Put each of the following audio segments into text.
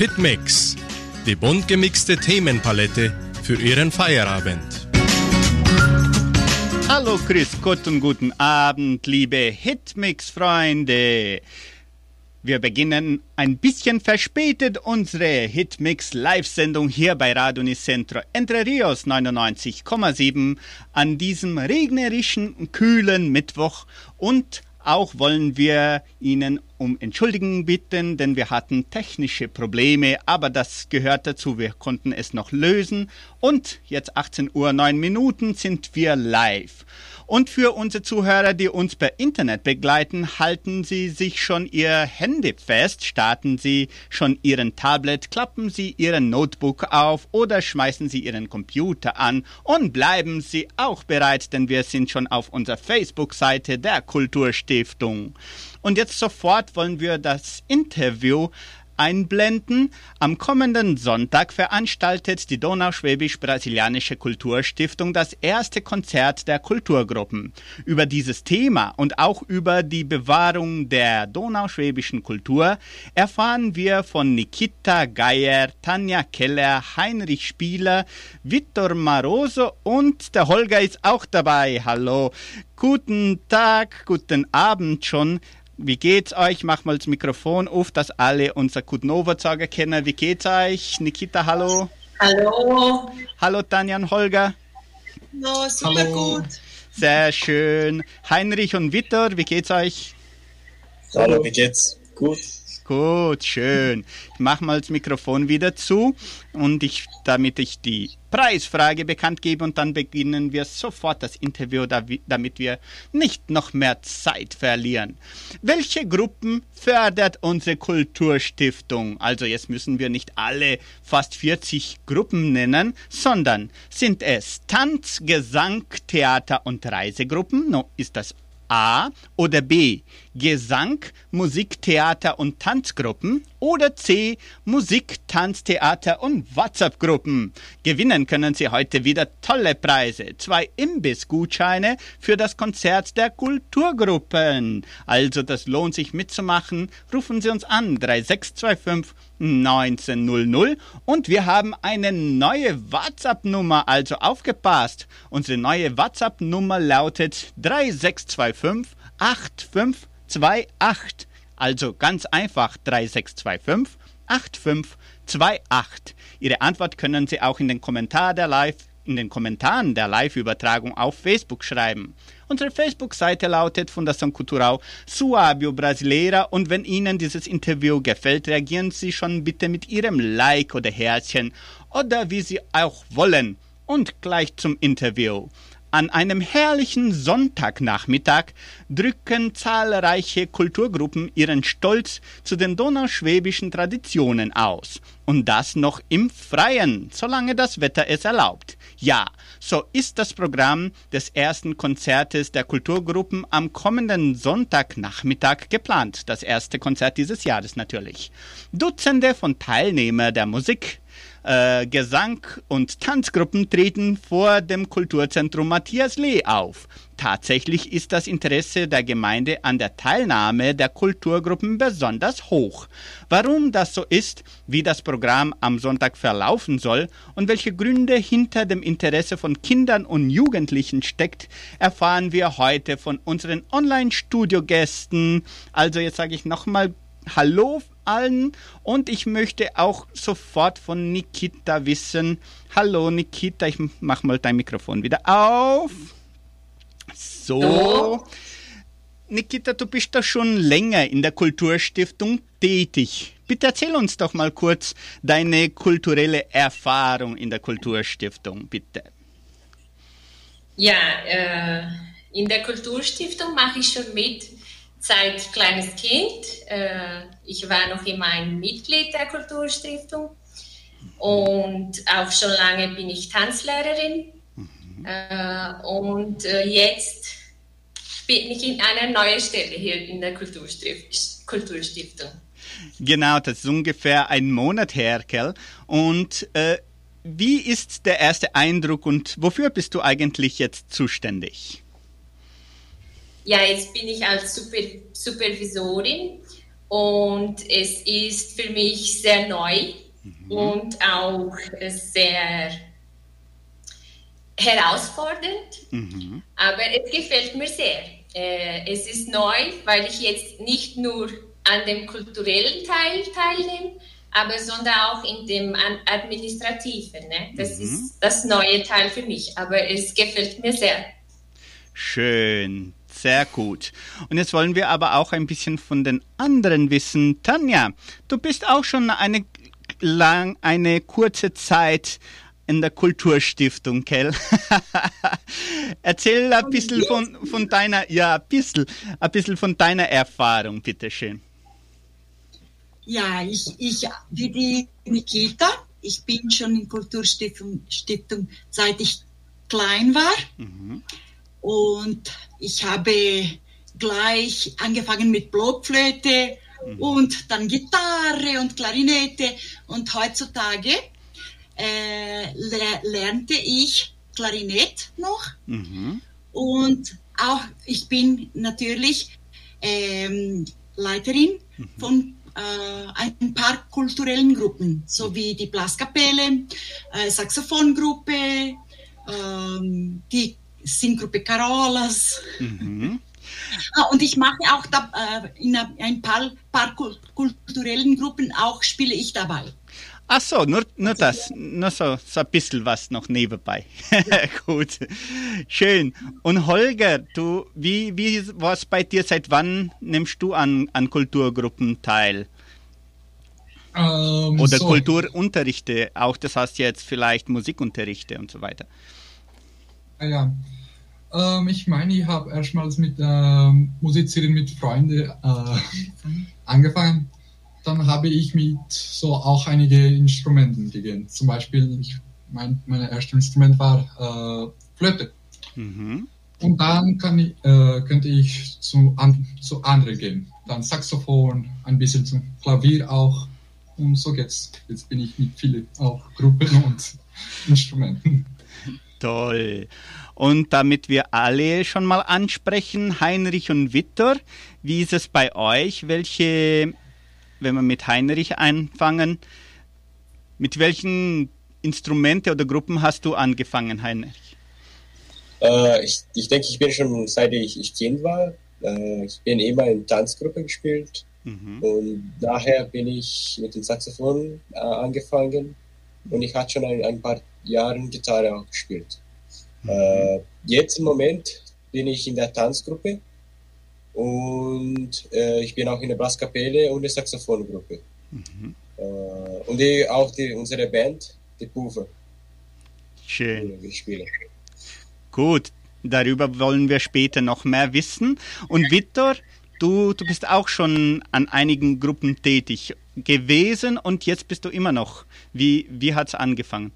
Hitmix, die bunt gemixte Themenpalette für Ihren Feierabend. Hallo, Chris Gott und guten Abend, liebe Hitmix-Freunde. Wir beginnen ein bisschen verspätet unsere Hitmix Live-Sendung hier bei Radio Nicentro Entre Rios 99,7 an diesem regnerischen, kühlen Mittwoch und auch wollen wir Ihnen um Entschuldigung bitten, denn wir hatten technische Probleme, aber das gehört dazu. Wir konnten es noch lösen. Und jetzt 18 Uhr 9 Minuten sind wir live. Und für unsere Zuhörer, die uns per Internet begleiten, halten Sie sich schon Ihr Handy fest, starten Sie schon Ihren Tablet, klappen Sie Ihren Notebook auf oder schmeißen Sie Ihren Computer an und bleiben Sie auch bereit, denn wir sind schon auf unserer Facebook-Seite der Kulturstiftung. Und jetzt sofort wollen wir das Interview einblenden. Am kommenden Sonntag veranstaltet die Donauschwäbisch-Brasilianische Kulturstiftung das erste Konzert der Kulturgruppen. Über dieses Thema und auch über die Bewahrung der donauschwäbischen Kultur erfahren wir von Nikita Geier, Tanja Keller, Heinrich Spieler, Vittor Maroso und der Holger ist auch dabei. Hallo. Guten Tag, guten Abend schon. Wie geht's euch? Mach mal das Mikrofon auf, dass alle unser Kudnova-Zager kennen. Wie geht's euch? Nikita, hallo. Hallo. Hallo Tanja und Holger. No, super hallo. gut. Sehr schön. Heinrich und Vittor, wie geht's euch? Hallo, wie geht's? Gut. Gut, schön. Ich mache mal das Mikrofon wieder zu und ich, damit ich die Preisfrage bekannt gebe und dann beginnen wir sofort das Interview, damit wir nicht noch mehr Zeit verlieren. Welche Gruppen fördert unsere Kulturstiftung? Also jetzt müssen wir nicht alle fast 40 Gruppen nennen, sondern sind es Tanz, Gesang, Theater und Reisegruppen? No, ist das A oder B Gesang, Musik, Theater und Tanzgruppen oder C Musik, Tanz, Theater und WhatsApp-Gruppen. Gewinnen können Sie heute wieder tolle Preise. Zwei Imbissgutscheine für das Konzert der Kulturgruppen. Also das lohnt sich mitzumachen. Rufen Sie uns an 3625 1900 und wir haben eine neue WhatsApp-Nummer, also aufgepasst. Unsere neue WhatsApp-Nummer lautet 3625 8528. Also ganz einfach 3625 8528. Ihre Antwort können Sie auch in den Kommentar der Live in den Kommentaren der Live-Übertragung auf Facebook schreiben. Unsere Facebook-Seite lautet Fundação Cultural Suábio Brasileira und wenn Ihnen dieses Interview gefällt, reagieren Sie schon bitte mit Ihrem Like oder Herzchen oder wie Sie auch wollen. Und gleich zum Interview. An einem herrlichen Sonntagnachmittag drücken zahlreiche Kulturgruppen ihren Stolz zu den donauschwäbischen Traditionen aus. Und das noch im Freien, solange das Wetter es erlaubt. Ja, so ist das Programm des ersten Konzertes der Kulturgruppen am kommenden Sonntagnachmittag geplant. Das erste Konzert dieses Jahres natürlich. Dutzende von Teilnehmern der Musik, äh, Gesang- und Tanzgruppen treten vor dem Kulturzentrum Matthias Lee auf. Tatsächlich ist das Interesse der Gemeinde an der Teilnahme der Kulturgruppen besonders hoch. Warum das so ist, wie das Programm am Sonntag verlaufen soll und welche Gründe hinter dem Interesse von Kindern und Jugendlichen steckt, erfahren wir heute von unseren Online-Studio-Gästen. Also jetzt sage ich nochmal Hallo allen und ich möchte auch sofort von Nikita wissen. Hallo Nikita, ich mach mal dein Mikrofon wieder auf. So. Nikita, du bist doch schon länger in der Kulturstiftung tätig. Bitte erzähl uns doch mal kurz deine kulturelle Erfahrung in der Kulturstiftung, bitte. Ja, äh, in der Kulturstiftung mache ich schon mit seit kleines Kind. Äh, ich war noch immer ein Mitglied der Kulturstiftung und auch schon lange bin ich Tanzlehrerin. Mhm. Äh, und äh, jetzt bin ich in einer neuen Stelle hier in der Kulturstiftung. Genau, das ist ungefähr ein Monat her, Kel. Und äh, wie ist der erste Eindruck und wofür bist du eigentlich jetzt zuständig? Ja, jetzt bin ich als Super Supervisorin Und es ist für mich sehr neu mhm. und auch sehr herausfordernd, mhm. aber es gefällt mir sehr. Äh, es ist neu, weil ich jetzt nicht nur an dem kulturellen Teil teilnehme, aber sondern auch in dem administrativen. Ne? Das mhm. ist das neue Teil für mich, aber es gefällt mir sehr. Schön, sehr gut. Und jetzt wollen wir aber auch ein bisschen von den anderen wissen. Tanja, du bist auch schon eine lang, eine kurze Zeit in der Kulturstiftung, Kell. Erzähl ein bisschen von, von deiner, ja, ein bisschen, ein bisschen von deiner Erfahrung, bitteschön. Ja, ich, ich, wie die Nikita, ich bin schon in Kulturstiftung Stiftung, seit ich klein war. Mhm. Und ich habe gleich angefangen mit Blockflöte mhm. und dann Gitarre und Klarinette. Und heutzutage äh, lernte ich Klarinett noch. Mhm. Und auch ich bin natürlich ähm, Leiterin mhm. von äh, ein paar kulturellen Gruppen, so wie die Blaskapelle, äh, Saxophongruppe, ähm, die Singgruppe Carolas. Mhm. Ah, und ich mache auch da, äh, in ein paar, paar kulturellen Gruppen auch spiele ich dabei. Ach so, nur, nur das, nur so, so ein bisschen was noch nebenbei. Gut, schön. Und Holger, du, wie, wie war es bei dir? Seit wann nimmst du an, an Kulturgruppen teil? Ähm, Oder so. Kulturunterrichte, auch das heißt jetzt vielleicht Musikunterrichte und so weiter. Ah ja, ähm, ich meine, ich habe erstmals mit ähm, Musizieren mit Freunden äh, angefangen dann habe ich mit so auch einige Instrumenten gegangen. Zum Beispiel, ich, mein, mein erstes Instrument war äh, Flöte. Mhm. Und dann ich, äh, könnte ich zu, an, zu anderen gehen. Dann Saxophon, ein bisschen zum Klavier auch. Und so geht's. Jetzt bin ich mit vielen auch Gruppen und Instrumenten. Toll. Und damit wir alle schon mal ansprechen, Heinrich und Viktor, wie ist es bei euch? Welche wenn wir mit Heinrich anfangen, mit welchen Instrumente oder Gruppen hast du angefangen, Heinrich? Äh, ich, ich denke, ich bin schon seit ich, ich Kind war. Äh, ich bin immer in Tanzgruppe gespielt. Mhm. Und nachher bin ich mit dem Saxophon äh, angefangen. Und ich hatte schon ein, ein paar Jahre Gitarre auch gespielt. Mhm. Äh, jetzt im Moment bin ich in der Tanzgruppe und äh, ich bin auch in der Basskapelle und der Saxophongruppe. Mhm. Äh, und die, auch die, unsere Band, die Pufe. Schön. Ich spiele. Gut, darüber wollen wir später noch mehr wissen. Und Viktor, du, du bist auch schon an einigen Gruppen tätig gewesen und jetzt bist du immer noch. Wie, wie hat es angefangen?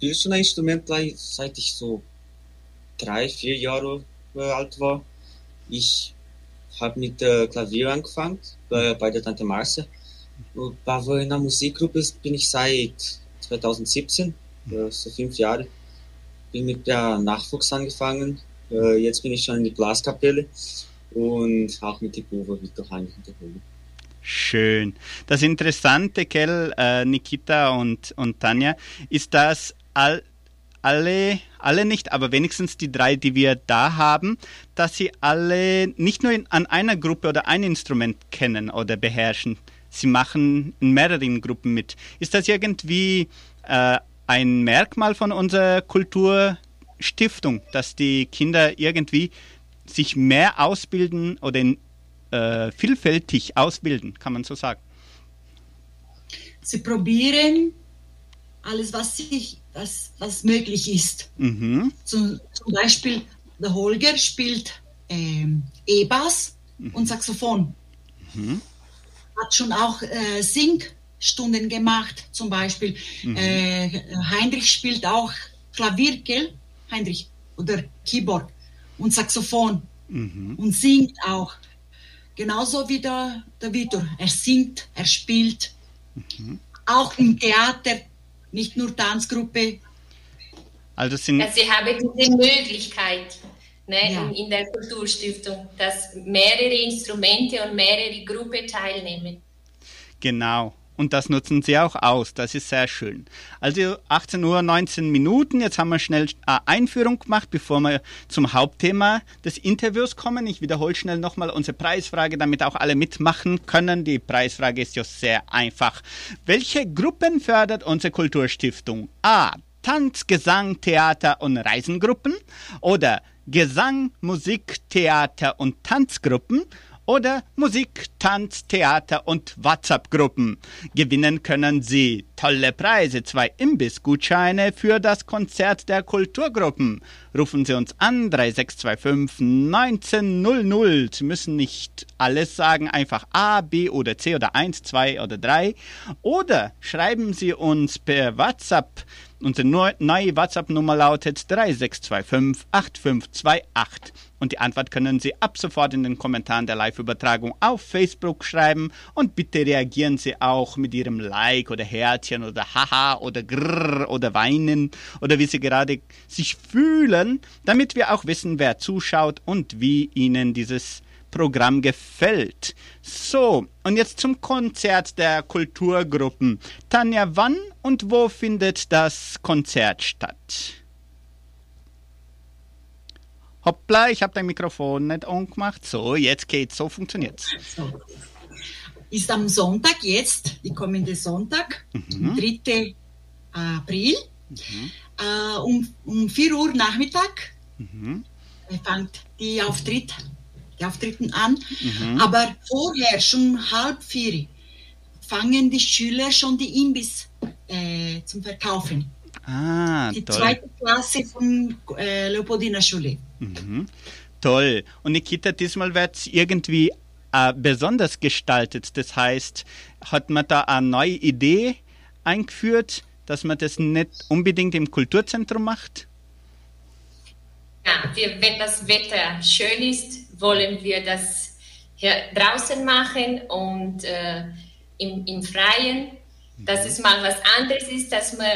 Ich bin schon ein Instrument seit ich so drei, vier Jahre alt war. Ich habe mit äh, Klavier angefangen bei, bei der Tante Marce. Aber in der Musikgruppe bin ich seit 2017, äh, so fünf Jahre. Bin mit der Nachwuchs angefangen. Äh, jetzt bin ich schon in die Blaskapelle und auch mit die Probe Victor Heinrich in der Höhle. Schön. Das Interessante, Kell, äh, Nikita und, und Tanja, ist, dass all alle, alle nicht, aber wenigstens die drei, die wir da haben, dass sie alle nicht nur in, an einer Gruppe oder ein Instrument kennen oder beherrschen. Sie machen in mehreren Gruppen mit. Ist das irgendwie äh, ein Merkmal von unserer Kulturstiftung, dass die Kinder irgendwie sich mehr ausbilden oder in, äh, vielfältig ausbilden, kann man so sagen? Sie probieren alles, was sich was, was möglich ist. Mhm. Zum, zum, Beispiel der Holger spielt ähm, E-Bass mhm. und Saxophon. Mhm. Hat schon auch äh, Singstunden gemacht, zum Beispiel. Mhm. Äh, Heinrich spielt auch Klavier, gell? Heinrich. Oder Keyboard und Saxophon. Mhm. Und singt auch. Genauso wie der, der Vitor. Er singt, er spielt. Mhm. Auch im Theater nicht nur Tanzgruppe. Also sind also Sie haben diese Möglichkeit, ne, ja. in, in, der Kulturstiftung, dass mehrere Instrumente und mehrere Gruppen teilnehmen. Genau. Und das nutzen sie auch aus. Das ist sehr schön. Also 18 Uhr 19 Minuten. Jetzt haben wir schnell eine Einführung gemacht, bevor wir zum Hauptthema des Interviews kommen. Ich wiederhole schnell nochmal unsere Preisfrage, damit auch alle mitmachen können. Die Preisfrage ist ja sehr einfach. Welche Gruppen fördert unsere Kulturstiftung? A. Tanz, Gesang, Theater und Reisengruppen oder Gesang, Musik, Theater und Tanzgruppen oder Musik, Tanz, Theater und WhatsApp-Gruppen. Gewinnen können Sie tolle Preise, zwei Imbissgutscheine für das Konzert der Kulturgruppen. Rufen Sie uns an 3625 1900. Sie müssen nicht alles sagen, einfach A, B oder C oder 1, 2 oder 3. Oder schreiben Sie uns per WhatsApp Unsere neue WhatsApp-Nummer lautet 3625 8528 und die Antwort können Sie ab sofort in den Kommentaren der Live-Übertragung auf Facebook schreiben und bitte reagieren Sie auch mit Ihrem Like oder Herzchen oder Haha oder Grrr oder Weinen oder wie Sie gerade sich fühlen, damit wir auch wissen, wer zuschaut und wie Ihnen dieses Programm gefällt. So, und jetzt zum Konzert der Kulturgruppen. Tanja, wann und wo findet das Konzert statt? Hoppla, ich habe dein Mikrofon nicht angemacht. So, jetzt geht's, so funktioniert's. Ist am Sonntag jetzt, die kommende Sonntag, mhm. 3. April, mhm. äh, um, um 4 Uhr Nachmittag. Mhm. fängt die Auftritt die Auftritten an. Mhm. Aber vorher, schon halb vier, fangen die Schüler schon die Imbiss äh, zum Verkaufen. Ah, die toll. zweite Klasse von äh, Leopoldina Schule. Mhm. Toll. Und Nikita, diesmal wird es irgendwie äh, besonders gestaltet. Das heißt, hat man da eine neue Idee eingeführt, dass man das nicht unbedingt im Kulturzentrum macht? Ja, wir, wenn das Wetter schön ist, wollen wir das hier draußen machen und äh, im, im Freien, dass es mal was anderes ist, dass man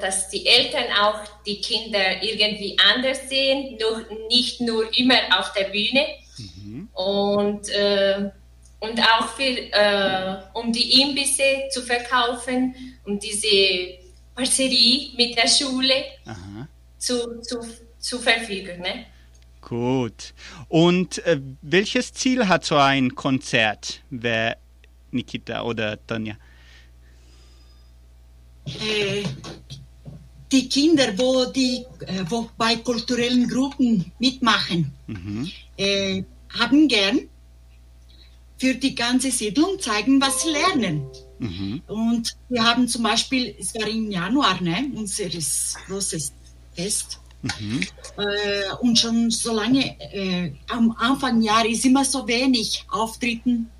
dass die Eltern auch die Kinder irgendwie anders sehen, nur, nicht nur immer auf der Bühne. Mhm. Und, äh, und auch für, äh, um die Imbisse zu verkaufen, um diese Parcerie mit der Schule zu, zu, zu verfügen. Ne? Gut. Und äh, welches Ziel hat so ein Konzert, wer Nikita oder Tanja? Äh, die Kinder, wo, die, äh, wo bei kulturellen Gruppen mitmachen, mhm. äh, haben gern für die ganze Siedlung zeigen, was sie lernen. Mhm. Und wir haben zum Beispiel, es war im Januar, ne, unser großes Fest. Mhm. Äh, und schon so lange, äh, am Anfang Jahr ist immer so wenig Auftritten.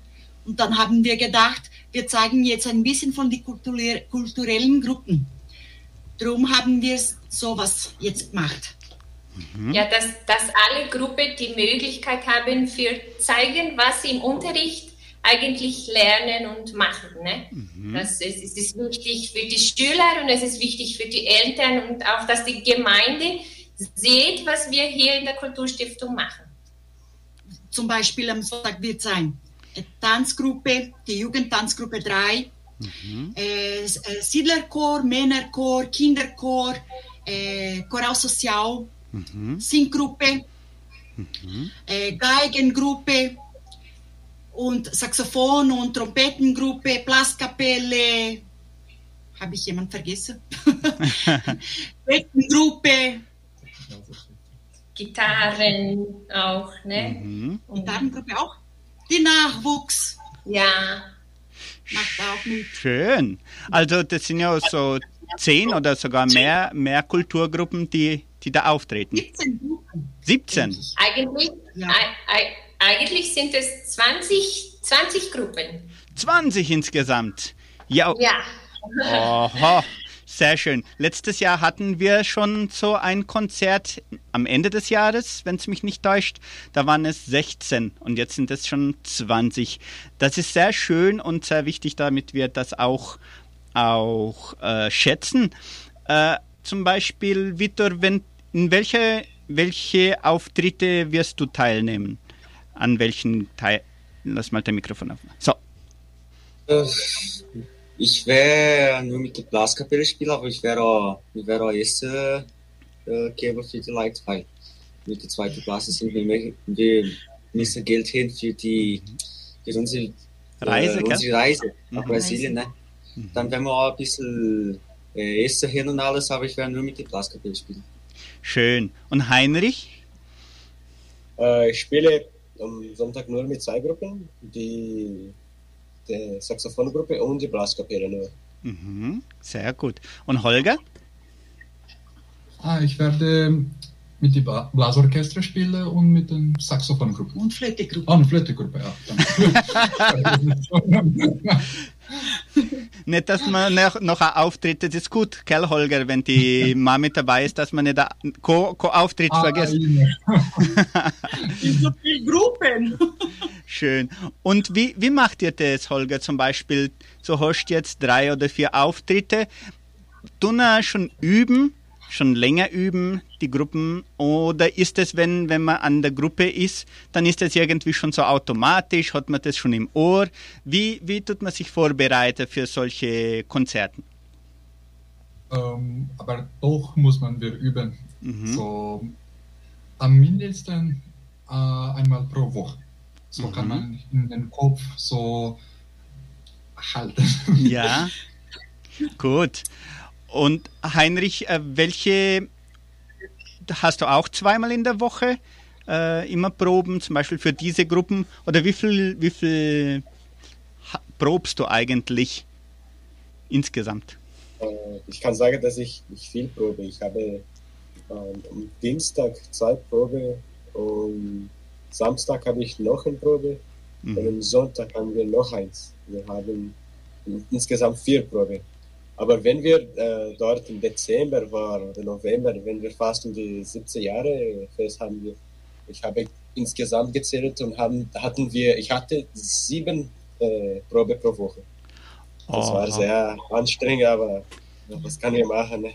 Und dann haben wir gedacht, wir zeigen jetzt ein bisschen von den kulturellen Gruppen. Darum haben wir sowas jetzt gemacht. Mhm. Ja, dass, dass alle Gruppen die Möglichkeit haben, für zeigen, was sie im Unterricht eigentlich lernen und machen. Ne? Mhm. Das ist, es ist wichtig für die Schüler und es ist wichtig für die Eltern und auch, dass die Gemeinde sieht, was wir hier in der Kulturstiftung machen. Zum Beispiel am Sonntag wird sein Tanzgruppe, die Jugendtanzgruppe 3, mhm. äh, äh, Siedlerchor, Männerchor, Kinderchor, äh, Choral Social, mhm. Singgruppe, mhm. äh, Geigengruppe, und Saxophon- und Trompetengruppe, Blaskapelle. Habe ich jemand vergessen? Gruppe. Gitarren auch, ne? Mhm. Gitarrengruppe auch. Die Nachwuchs. Ja. Macht auch mit. Schön. Also das sind ja so zehn oder sogar mehr, mehr Kulturgruppen, die, die da auftreten. 17 Gruppen. 17? Eigentlich, ja. Eigentlich sind es 20, 20 Gruppen. 20 insgesamt. Ja. ja. Oho, sehr schön. Letztes Jahr hatten wir schon so ein Konzert am Ende des Jahres, wenn es mich nicht täuscht. Da waren es 16 und jetzt sind es schon 20. Das ist sehr schön und sehr wichtig, damit wir das auch, auch äh, schätzen. Äh, zum Beispiel, Vitor, wenn, in welche welche Auftritte wirst du teilnehmen? An welchen Teil? Lass mal das Mikrofon auf. So. Äh, ich wäre nur mit der Blaskapelle spielen, aber ich wäre auch, ich wäre auch erste äh, Geber für die Leute, weil mit der zweiten Klasse sind wir, wir müssen Geld hin für die für unsere Reise, äh, unsere Reise nach Mhm. Brasilien. Ne? Dann werden wir auch ein bisschen äh, essen hin und alles, aber ich werde nur mit der Blaskapelle spielen. Schön. Und Heinrich? Äh, ich spiele am Sonntag nur mit zwei Gruppen, die, die Saxophongruppe und die Blaskapelle nur. Mhm. Sehr gut. Und Holger? Ah, ich werde mit dem Blasorchester spielen und mit den Saxophongruppen. Und Flötegruppe. Ah, eine Flötegruppe, ja. Nicht, dass man noch, noch ein Auftritt, das ist gut, gell, Holger, wenn die Mama mit dabei ist, dass man nicht einen Co- Co-Auftritt Ah, vergisst. In so vielen Gruppen. Schön. Und wie, wie macht ihr das, Holger, zum Beispiel? So hast du jetzt drei oder vier Auftritte. Tun ihr schon üben, schon länger üben, die Gruppen? Oder ist es, wenn, wenn man an der Gruppe ist, dann ist das irgendwie schon so automatisch, hat man das schon im Ohr? Wie, wie tut man sich vorbereiten für solche Konzerten? ähm, aber doch muss man wir üben. Mhm. So am mindesten äh, einmal pro Woche. So Mhm. kann man in den Kopf so halten. Ja, gut. Und Heinrich, äh, welche hast du auch zweimal in der Woche äh, immer Proben, zum Beispiel für diese Gruppen? Oder wie viel, wie viel probst du eigentlich insgesamt? Äh, ich kann sagen, dass ich, ich viel probe. Ich habe ähm, am Dienstag zwei Probe und Samstag habe ich noch eine Probe und Mhm. am Sonntag haben wir noch eins. Wir haben insgesamt vier Probe. Aber wenn wir äh, dort im Dezember waren oder November, wenn wir fast um die 17 Jahre fest haben wir, ich habe insgesamt gezählt und haben, hatten wir, ich hatte sieben äh, Probe pro Woche. Das war Aha. sehr anstrengend, aber was kann ich machen? Ne?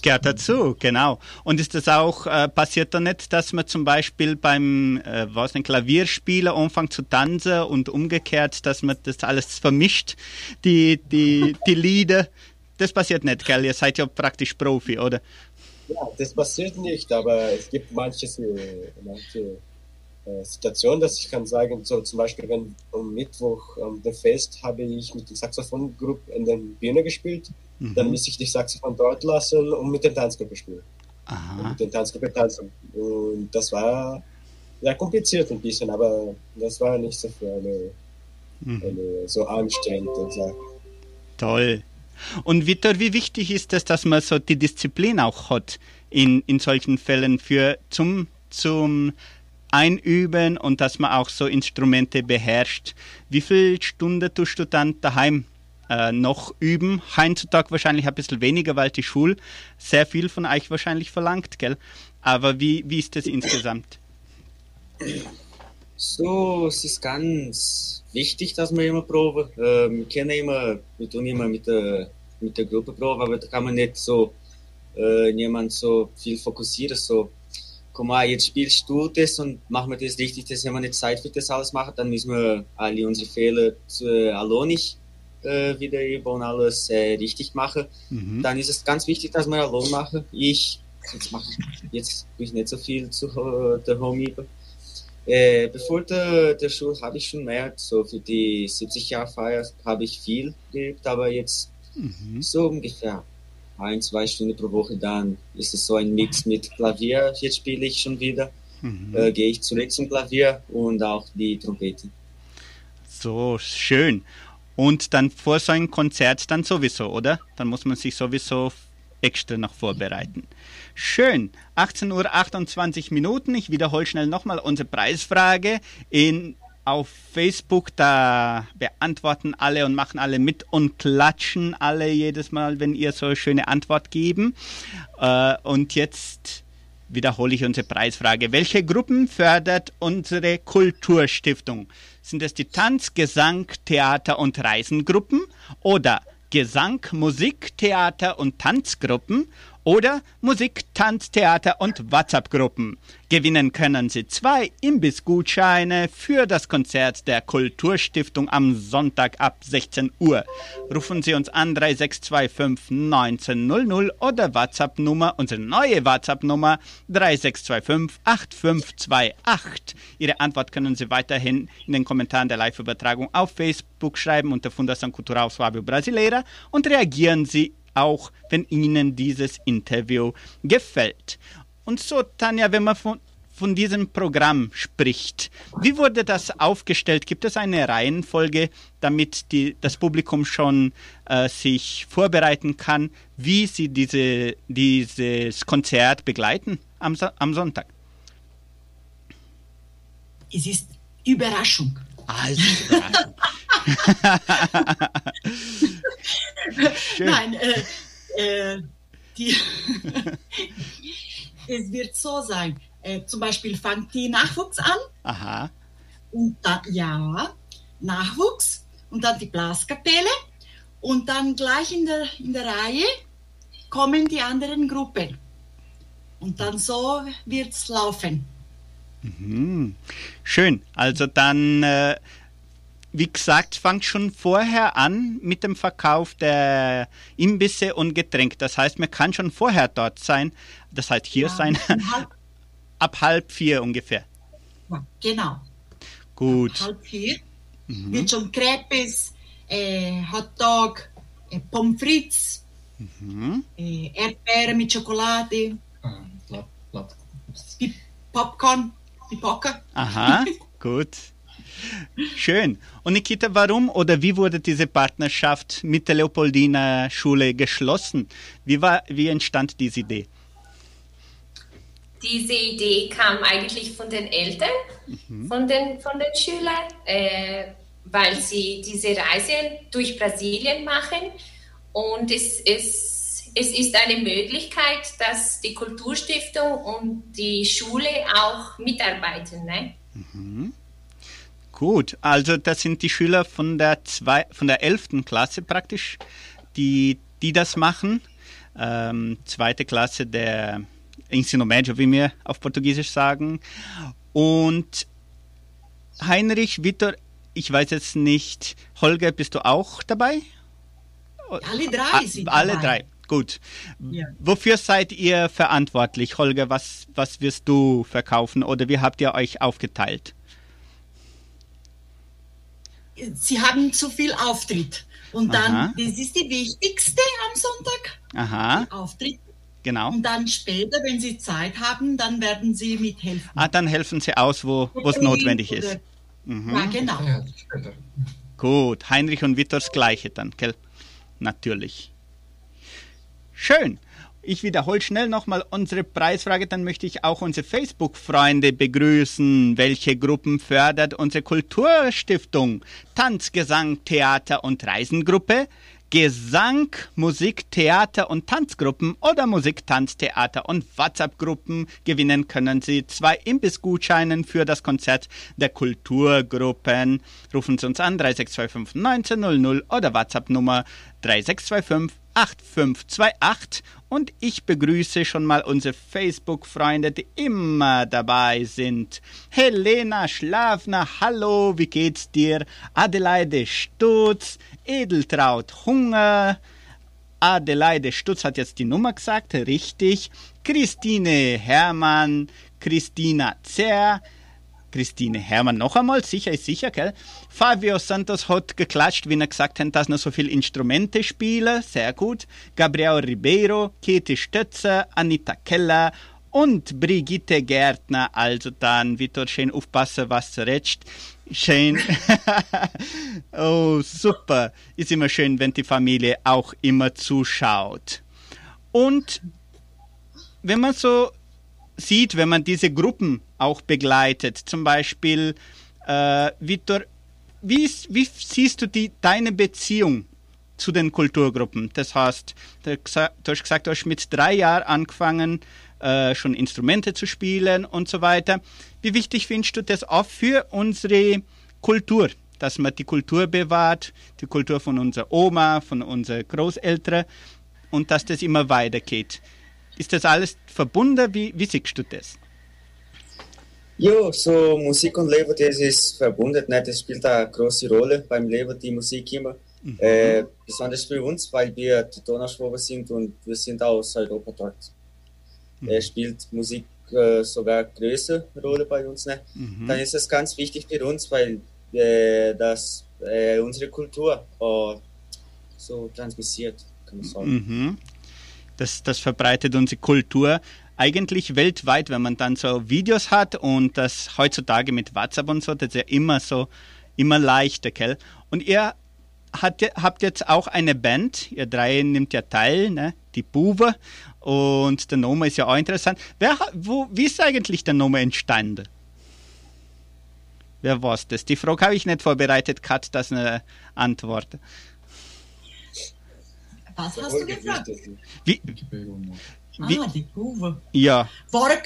Das gehört dazu, genau. Und ist das auch, äh, passiert da nicht, dass man zum Beispiel beim äh, was, ein Klavierspieler anfängt zu tanzen und umgekehrt, dass man das alles vermischt, die, die, die Lieder? Das passiert nicht, gell? Ihr seid ja praktisch Profi, oder? Ja, das passiert nicht, aber es gibt manches, äh, manche äh, Situationen, dass ich kann sagen, so zum Beispiel, wenn am Mittwoch am dem Fest habe ich mit der Saxophongruppe in der Bühne gespielt, dann Mhm. muss ich die Saxophon dort lassen und mit der Tanzgruppe spielen. Aha. Mit der Tanzgruppe tanzen. Und das war ja kompliziert ein bisschen, aber das war nicht so für eine, Mhm. eine so anstrengende Sache. Toll. Und Victor, wie wichtig ist es, dass man so die Disziplin auch hat in, in solchen Fällen für zum, zum Einüben und dass man auch so Instrumente beherrscht? Wie viele Stunden tust du dann daheim äh, noch üben? Heutzutage wahrscheinlich ein bisschen weniger, weil die Schule sehr viel von euch wahrscheinlich verlangt, gell? Aber wie, wie ist das insgesamt? So, es ist ganz wichtig, dass wir immer proben. Äh, wir kennen immer, wir tun immer mit der, mit der Gruppe proben, aber da kann man nicht so äh, niemand so viel fokussieren. So, guck mal, jetzt spielst du das und machen wir das richtig, das haben wir nicht Zeit für das alles machen, dann müssen wir alle unsere Fehler zu, äh, nicht äh, wieder üben und alles äh, richtig machen. Mhm. Dann ist es ganz wichtig, dass wir allein machen. Ich, jetzt mache ich, jetzt tue ich nicht so viel zu äh, der Home üben. Äh, bevor der, der Schule habe ich schon mehr, so für die 70 Jahre Feier habe ich viel geübt, aber jetzt Mhm. so ungefähr ein, zwei Stunden pro Woche, dann ist es so ein Mix mit Klavier, jetzt spiele ich schon wieder, Mhm. äh, gehe ich zurück zum Klavier und auch die Trompete. So, schön. Und dann vor so einem Konzert dann sowieso, oder? Dann muss man sich sowieso extra noch vorbereiten. Schön. 18.28 Uhr Minuten. Ich wiederhole schnell nochmal unsere Preisfrage. In, auf Facebook, da beantworten alle und machen alle mit und klatschen alle jedes Mal, wenn ihr so eine schöne Antwort geben. Äh, und jetzt wiederhole ich unsere Preisfrage. Welche Gruppen fördert unsere Kulturstiftung? Sind es die Tanz-, Gesang-, Theater- und Reisengruppen oder Gesang-, Musik-, Theater- und Tanzgruppen oder Musik, Tanz, Theater und WhatsApp-Gruppen. Gewinnen können Sie zwei Imbissgutscheine für das Konzert der Kulturstiftung am Sonntag ab 16 Uhr. Rufen Sie uns an 3625 1900 oder WhatsApp-Nummer, unsere neue WhatsApp-Nummer 3625 8528. Ihre Antwort können Sie weiterhin in den Kommentaren der Live-Übertragung auf Facebook schreiben unter Fundação Cultural Suábio Brasileira und reagieren Sie auch, wenn Ihnen dieses Interview gefällt. Und so, Tanja, wenn man von, von diesem Programm spricht, wie wurde das aufgestellt? Gibt es eine Reihenfolge, damit die, das Publikum schon äh, sich vorbereiten kann, wie sie diese, dieses Konzert begleiten am, am Sonntag? Es ist Überraschung. Überraschung. Nein, äh, äh, die es wird so sein. Äh, zum Beispiel fängt die Nachwuchs an. Aha. Und dann, ja, Nachwuchs und dann die Blaskapelle. Und dann gleich in der, in der Reihe kommen die anderen Gruppen. Und dann so wird es laufen. Mhm. Schön. Also dann äh, wie gesagt, fangt schon vorher an mit dem Verkauf der Imbisse und Getränke. Das heißt, man kann schon vorher dort sein. Das heißt, hier ja, sein. Halb, ab halb vier ungefähr. Ja, genau. Gut. Ab halb vier mhm. wird schon Crepes, äh, Hotdog, äh, Pommes frites, mhm. äh, Erdbeeren mit Schokolade, ah, Popcorn, die Pocker. Aha, gut. Schön. Und Nikita, warum oder wie wurde diese Partnerschaft mit der Leopoldina Schule geschlossen? Wie, war, wie entstand diese Idee? Diese Idee kam eigentlich von den Eltern, mhm. von, den, von den Schülern, äh, weil sie diese Reise durch Brasilien machen. Und es, es, es ist eine Möglichkeit, dass die Kulturstiftung und die Schule auch mitarbeiten. Ne? Mhm. Gut, also das sind die Schüler von der, zwei, von der 11. Klasse praktisch, die, die das machen. Ähm, zweite Klasse der Ensino Médio, wie wir auf Portugiesisch sagen. Und Heinrich, Vitor, ich weiß jetzt nicht, Holger, bist du auch dabei? Alle drei sind Alle dabei. drei, gut. Ja. Wofür seid ihr verantwortlich, Holger? Was, was wirst du verkaufen oder wie habt ihr euch aufgeteilt? sie haben zu viel Auftritt. Und dann, Aha. das ist die wichtigste am Sonntag, Aha. Auftritt. Genau. Und dann später, wenn sie Zeit haben, dann werden sie mithelfen. Ah, dann helfen sie aus, wo es notwendig ist. Mhm. Ja, genau. Gut, Heinrich und Vitor das Gleiche dann, gell? Natürlich. Schön. Ich wiederhole schnell nochmal unsere Preisfrage, dann möchte ich auch unsere Facebook-Freunde begrüßen. Welche Gruppen fördert unsere Kulturstiftung? Tanz, Gesang, Theater und Reisengruppe? Gesang, Musik, Theater und Tanzgruppen oder Musik, Tanz, Theater und WhatsApp-Gruppen gewinnen können Sie zwei Imbissgutscheinen für das Konzert der Kulturgruppen. Rufen Sie uns an 3625 1900 oder WhatsApp-Nummer 3625 8528 und ich begrüße schon mal unsere Facebook-Freunde, die immer dabei sind. Helena Schlafner, hallo, wie geht's dir? Adelaide Stutz, Edeltraut Hunger, Adelaide Stutz hat jetzt die Nummer gesagt, richtig. Christine Hermann, Christina Zer, Christine Hermann noch einmal, sicher ist sicher, gell? Fabio Santos hat geklatscht, wenn er gesagt hat, dass noch so viele Instrumente spielen, sehr gut. Gabriel Ribeiro, Katie Stötzer, Anita Keller und Brigitte Gärtner. Also dann, Vitor, schön aufpassen, was du redest. Schön. oh, super. Ist immer schön, wenn die Familie auch immer zuschaut. Und wenn man so sieht, wenn man diese Gruppen auch begleitet. Zum Beispiel, äh, Victor, wie, wie, siehst du die, deine Beziehung zu den Kulturgruppen? Das heißt, du hast gesagt, du hast mit drei Jahren angefangen, äh, schon Instrumente zu spielen und so weiter. Wie wichtig findest du das auch für unsere Kultur? Dass man die Kultur bewahrt, die Kultur von unserer Oma, von unseren Großeltern und dass das immer weitergeht. ist das alles verbunden? Wie, wie siehst du das? Ja, so Musik und Leben, das ist verbunden. Ne? Das spielt eine große Rolle beim Leben, die Musik immer. Mhm. Äh, besonders für uns, weil wir die Donauschwaben sind und wir sind aus Europa dort. Mhm. Äh, spielt Musik äh, sogar größere Rolle bei uns. Ne? Mhm. Dann ist es ganz wichtig für uns, weil äh, das äh, unsere Kultur äh, so transmissiert, kann man sagen. Mhm. Das, das verbreitet unsere Kultur eigentlich weltweit, wenn man dann so Videos hat und das heutzutage mit WhatsApp und so, das ist ja immer so, immer leichter, gell? Und ihr hat, habt jetzt auch eine Band, ihr drei nimmt ja teil, ne? die Buwe und der Name ist ja auch interessant. Wer, wo, wie ist eigentlich der Name entstanden? Wer war das? Die Frage habe ich nicht vorbereitet, Kat, das eine Antwort. Was hast du gefragt? Wie, wie, ah, die Buwe. Ja. War er,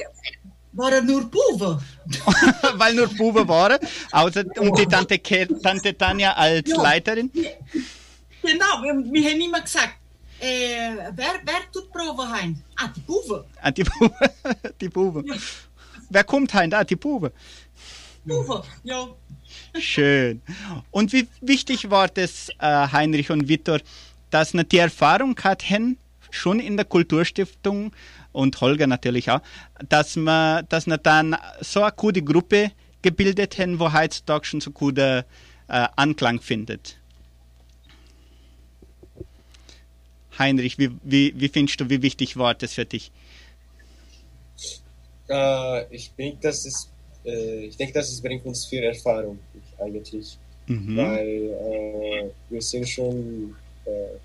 war er nur Buwe? Weil nur Buwe waren, außer und die Tante, Tante Tanja als ja. Leiterin? Genau, wir, wir haben immer gesagt, äh, wer, wer tut Probe heim? Ah, die Buwe. Ah, die Buwe. die Buwe. Ja. Wer kommt heim? Ah, die Buwe. Buwe, ja. Schön. Und wie wichtig war das, äh, Heinrich und Viktor, dass sie die Erfahrung hatten, schon in der Kulturstiftung und Holger natürlich auch, dass man, dass man dann so eine gute Gruppe gebildet haben, wo heutzutage schon so gute äh, Anklang findet. Heinrich, wie, wie, wie findest du, wie wichtig war das für dich? Äh, ich denke, dass es, äh, ich denke, dass es bringt uns viel Erfahrung eigentlich, mhm. weil äh, wir sind schon äh,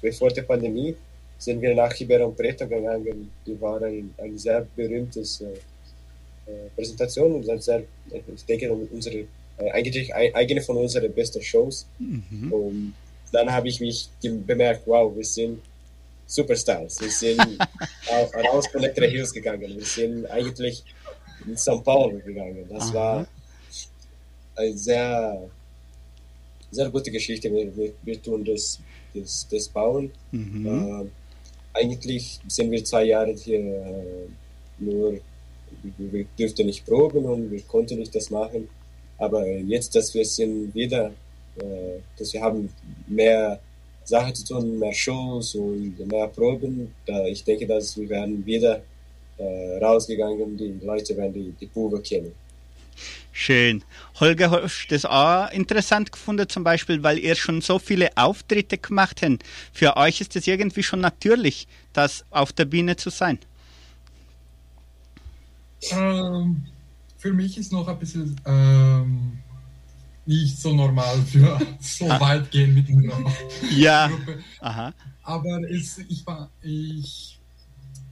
bevor der Pandemie sind wir nach Ribeirão Preto gegangen. Die war ein, sehr berühmtes äh, äh Präsentation und sehr, ich denke, unsere, äh, eigentlich eine von unseren besten Shows. Mhm. Und dann habe ich mich bemerkt, wow, wir sind Superstars. Wir sind auch raus von Electra Hills gegangen. Wir sind eigentlich in São Paulo gegangen. Das Aha. war eine sehr, sehr gute Geschichte. Wir, wir, wir tun das das, das Bauen. Mhm. Äh, eigentlich sind wir zwei Jahre hier äh, nur, wir dürften nicht proben und wir konnten nicht das machen. Aber jetzt, dass wir sind wieder, äh, dass wir haben mehr Sachen zu tun, mehr Shows und mehr Proben, da ich denke, dass wir werden wieder äh, rausgegangen, die Leute werden die, die Probe kennen. Schön. Holger, hast du das auch interessant gefunden, zum Beispiel, weil ihr schon so viele Auftritte gemacht habt. Für euch ist es irgendwie schon natürlich, das auf der Bühne zu sein. Ähm, für mich ist noch ein bisschen ähm, nicht so normal für so ah. weit gehen mit einer ja. Gruppe. Aha. Aber es, ich war, ich,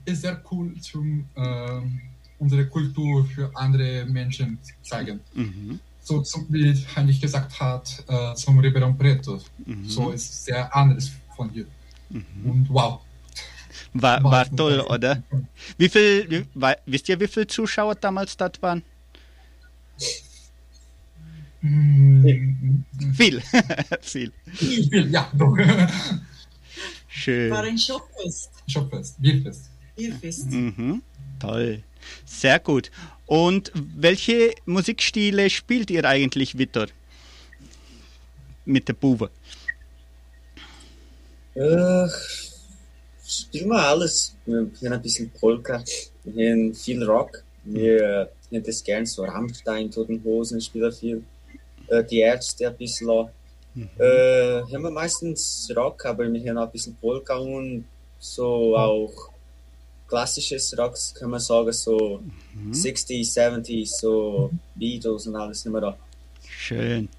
ist sehr cool zum ähm, unsere Kultur für andere Menschen zeigen. Mhm. So zum, wie Heinrich gesagt hat, äh, zum Ribeirão Preto. Mhm. So ist es sehr anders von hier. Mhm. Und wow. War, war toll, oder? Wie viel, wie, wisst ihr, wie viele Zuschauer damals dort waren? Mhm. Viel. Viel. Viel, ja, doch. Schön. War ein Shopfest. Shopfest, Bierfest. Bierfest. Mhm. Toll. Sehr gut. Und welche Musikstile spielt ihr eigentlich, Victor? Mit der Buwe? Äh, spielen wir alles. Wir haben ein bisschen Polka, wir haben viel Rock. Wir haben das gern so Rammstein, Toten Hosen, spielen viel. Äh, die Ärzte ein bisschen. Mhm. Äh, haben wir meistens Rock, aber wir haben auch ein bisschen Polka und so auch klassisches Rocks, kann man sagen, so mhm. 60s, 70s, so Beatles und alles immer da. Schön.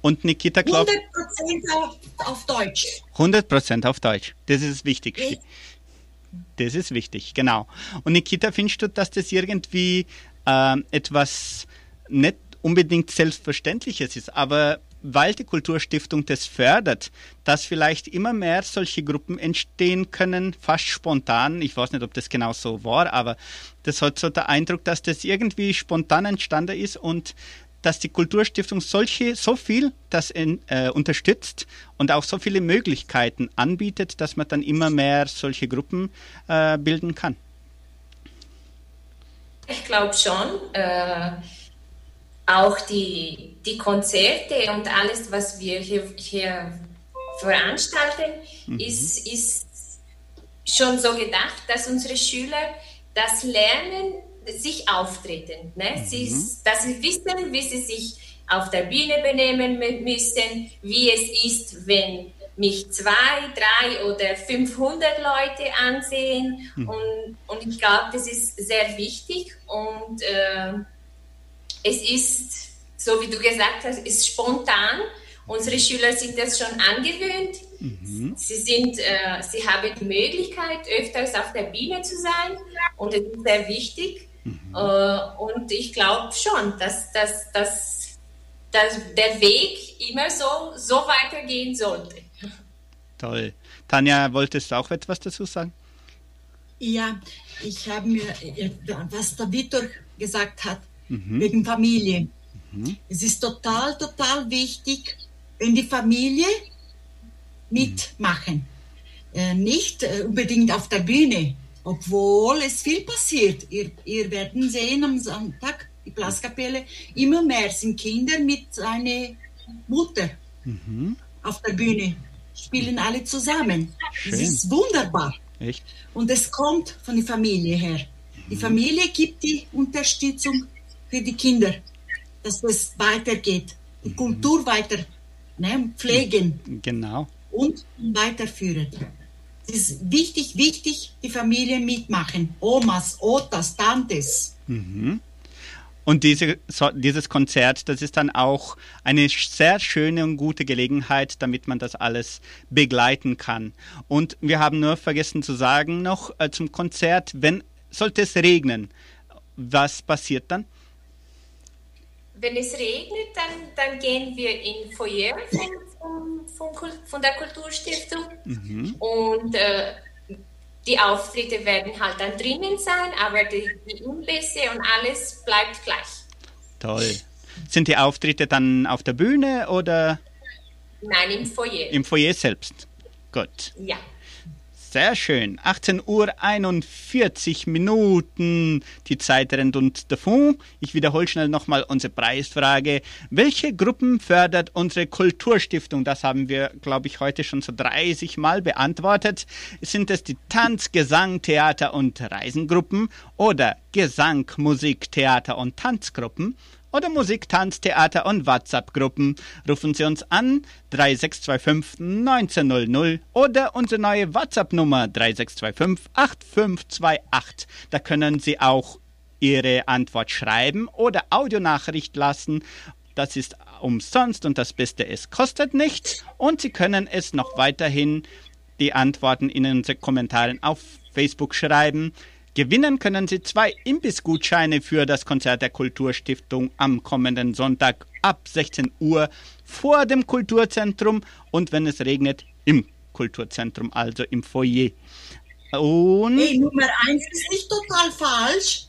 Und Nikita glaubt. 100% auf, auf Deutsch. 100% auf Deutsch. Das ist wichtig. Ich. Das ist wichtig, genau. Und Nikita, findest du, dass das irgendwie äh, etwas nicht unbedingt Selbstverständliches ist, aber weil die Kulturstiftung das fördert, dass vielleicht immer mehr solche Gruppen entstehen können, fast spontan. Ich weiß nicht, ob das genau so war, aber das hat so der Eindruck, dass das irgendwie spontan entstanden ist und dass die Kulturstiftung solche, so viel das in, äh, unterstützt und auch so viele Möglichkeiten anbietet, dass man dann immer mehr solche Gruppen äh, bilden kann. ich glaube schon. Äh, auch die, die Konzerte und alles, was wir hier, hier veranstalten, mhm. ist, ist schon so gedacht, dass unsere Schüler das lernen, sich auftreten. Ne? Mhm. Sie, dass sie wissen, wie sie sich auf der Bühne benehmen müssen, wie es ist, wenn mich zwei, drei oder 500 Leute ansehen. Mhm. Und, und ich glaube, das ist sehr wichtig und äh, es ist, so wie du gesagt hast, ist spontan. Unsere Schüler sind das schon angewöhnt. Mhm. Sie, sind, äh, sie haben die Möglichkeit, öfters auf der Bühne zu sein und das ist sehr wichtig. Mhm. Äh, und ich glaube schon, dass, dass, dass, dass der Weg immer so, so weitergehen sollte. Toll. Tanja, wolltest du auch etwas dazu sagen? Ja, ich habe mir, äh, was der Vitor gesagt hat, mhm. wegen Familie. Mhm. Es ist total, total wichtig, wenn die Familie mitmachen. Mhm. Äh, nicht äh, unbedingt auf der Bühne, obwohl es viel passiert. Ihr, ihr werdet sehen am Sonntag, die Blaskapelle, immer mehr sind Kinder mit seiner Mutter mhm. auf der Bühne, spielen alle zusammen. Schön. Das ist wunderbar. Echt? Und es kommt von der Familie her. Die mhm. Familie gibt die Unterstützung für die Kinder, dass das weitergeht, die. Kultur weiter ne, pflegen. Genau. Und weiterführen. Es ist wichtig, wichtig, die Familie mitmachen. Omas, Otas, Tantes. Mhm. Und diese, so, dieses Konzert, das ist dann auch eine sehr schöne und gute Gelegenheit, damit man das alles begleiten kann. Und wir haben nur vergessen zu sagen noch äh, zum Konzert, wenn sollte es regnen, was passiert dann? Wenn es regnet, dann, dann gehen wir in Foyer von, von, von, von der Kulturstiftung mhm. und äh, die Auftritte werden halt dann drinnen sein, aber die, die Umrisse und alles bleibt gleich. Toll. Sind die Auftritte dann auf der Bühne oder? Nein, im Foyer. Im Foyer selbst. Gut. Ja. Sehr schön. 18 Uhr 41 Minuten. Die Zeit rennt uns davon. Ich wiederhole schnell nochmal unsere Preisfrage. Welche Gruppen fördert unsere Kulturstiftung? Das haben wir, glaube ich, heute schon so 30 Mal beantwortet. Sind es die Tanz, Gesang, Theater und Reisengruppen oder Gesang, Musik, Theater und Tanzgruppen? Oder Musik, Tanz, Theater und WhatsApp-Gruppen. Rufen Sie uns an 3625 1900 oder unsere neue WhatsApp-Nummer 3625 8528. Da können Sie auch Ihre Antwort schreiben oder Audionachricht lassen. Das ist umsonst und das Beste, es kostet nichts. Und Sie können es noch weiterhin die Antworten in unsere Kommentaren auf Facebook schreiben. Gewinnen können Sie zwei Imbissgutscheine für das Konzert der Kulturstiftung am kommenden Sonntag ab 16 Uhr vor dem Kulturzentrum und wenn es regnet im Kulturzentrum, also im Foyer. Und hey, Nummer eins ist nicht total falsch.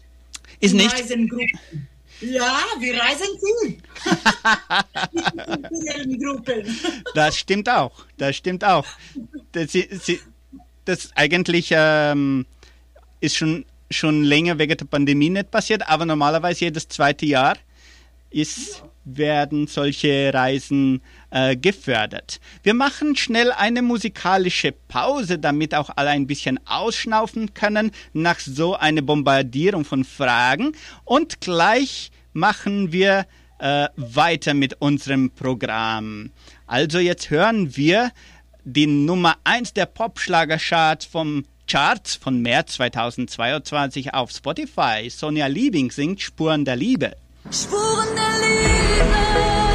Ist nicht. Ja, wir reisen viel. das stimmt auch. Das stimmt auch. Das, das eigentlich ähm, ist schon, schon länger wegen der Pandemie nicht passiert, aber normalerweise jedes zweite Jahr ist, werden solche Reisen äh, gefördert. Wir machen schnell eine musikalische Pause, damit auch alle ein bisschen ausschnaufen können nach so einer Bombardierung von Fragen. Und gleich machen wir äh, weiter mit unserem Programm. Also jetzt hören wir die Nummer 1 der Popschlagercharts vom Charts von März 2022 auf Spotify. Sonja Liebing singt Spuren der Liebe. Spuren der Liebe.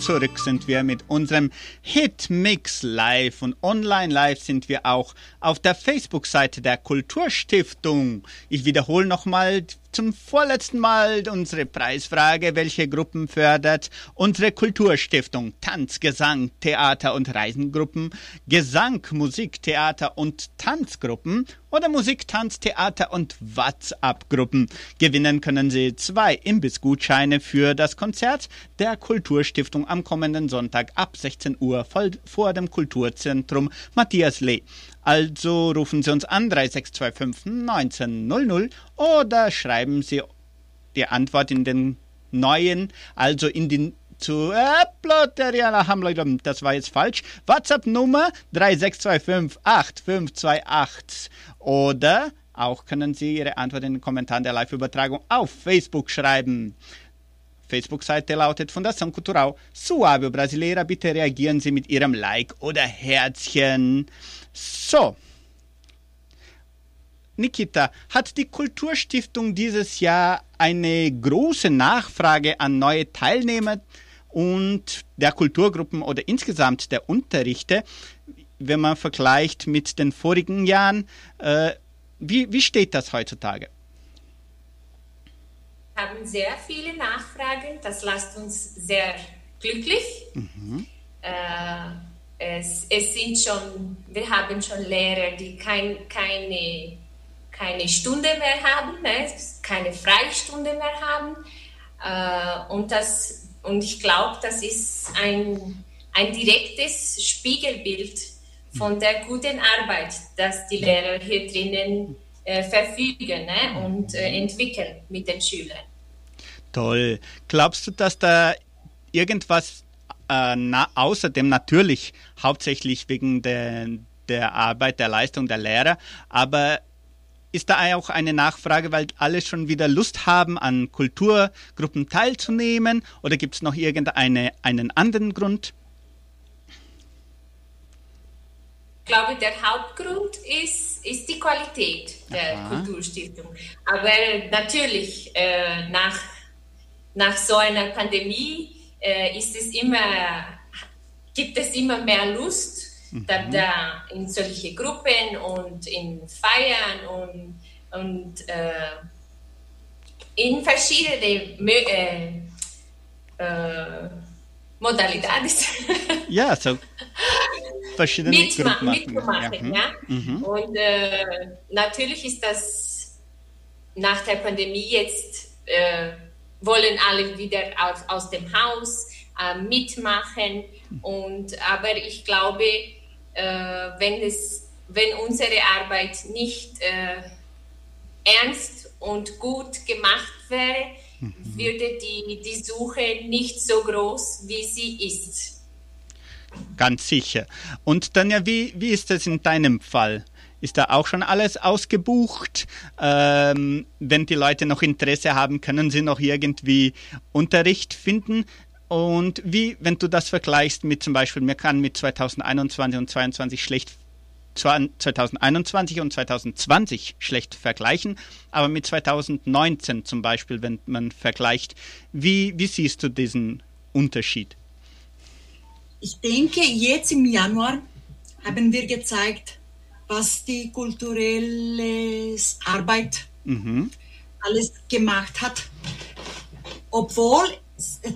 Zurück sind wir mit unserem Hitmix live und online live sind wir auch auf der Facebook-Seite der Kulturstiftung. Ich wiederhole nochmal zum vorletzten Mal unsere Preisfrage, welche Gruppen fördert unsere Kulturstiftung? Tanz, Gesang, Theater und Reisengruppen, Gesang, Musik, Theater und Tanzgruppen oder Musik, Tanz, Theater und WhatsApp-Gruppen. Gewinnen können Sie zwei Imbissgutscheine für das Konzert der Kulturstiftung am kommenden Sonntag ab 16 Uhr vor dem Kulturzentrum Matthias Lee. Also rufen Sie uns an 3625 1900 oder schreiben Sie die Antwort in den neuen, also in den zu äh, das war jetzt falsch. WhatsApp Nummer 3625 8528 oder auch können Sie Ihre Antwort in den Kommentaren der Live-Übertragung auf Facebook schreiben. Facebook-Seite lautet Fundação Cultural Suave Brasileira. Bitte reagieren Sie mit Ihrem Like oder Herzchen. So. Nikita, hat die Kulturstiftung dieses Jahr eine große Nachfrage an neue Teilnehmer und der Kulturgruppen oder insgesamt der Unterrichte, wenn man vergleicht mit den vorigen Jahren? Äh, wie, wie steht das heutzutage? Wir haben sehr viele Nachfragen, das lässt uns sehr glücklich. Mhm. Äh, es, es sind schon, wir haben schon Lehrer, die kein, keine, keine Stunde mehr haben, ne? keine Freistunde mehr haben. Äh, und, das, und ich glaube, das ist ein, ein direktes Spiegelbild von der guten Arbeit, dass die Lehrer hier drinnen äh, verfügen ne? und äh, entwickeln mit den Schülern. Toll. Glaubst du, dass da irgendwas äh, na, außerdem natürlich hauptsächlich wegen der, der Arbeit, der Leistung der Lehrer, aber ist da auch eine Nachfrage, weil alle schon wieder Lust haben, an Kulturgruppen teilzunehmen? Oder gibt es noch irgendeinen einen anderen Grund? Ich glaube, der Hauptgrund ist, ist die Qualität der Aha. Kulturstiftung. Aber natürlich, äh, nach, nach so einer Pandemie äh, ist es immer, gibt es immer mehr Lust mhm. da, da, in solche Gruppen und in Feiern und, und äh, in verschiedene äh, äh, Modalitäten. Ja, so verschiedene Mitma Gruppen mitmachen. Ja. ja. Mhm. Und äh, natürlich ist das nach der Pandemie jetzt äh, wollen alle wieder aus, aus dem Haus äh, mitmachen. Und, aber ich glaube, äh, wenn, es, wenn unsere Arbeit nicht äh, ernst und gut gemacht wäre, mhm. würde die, die Suche nicht so groß, wie sie ist. Ganz sicher. Und Tanja, wie, wie ist es in deinem Fall? Ist da auch schon alles ausgebucht. Ähm, wenn die Leute noch Interesse haben, können sie noch irgendwie Unterricht finden. Und wie, wenn du das vergleichst mit zum Beispiel, man kann mit 2021 und 2022 schlecht 2021 und 2020 schlecht vergleichen, aber mit 2019 zum Beispiel, wenn man vergleicht, wie, wie siehst du diesen Unterschied? Ich denke, jetzt im Januar haben wir gezeigt, was die kulturelle Arbeit mhm. alles gemacht hat. Obwohl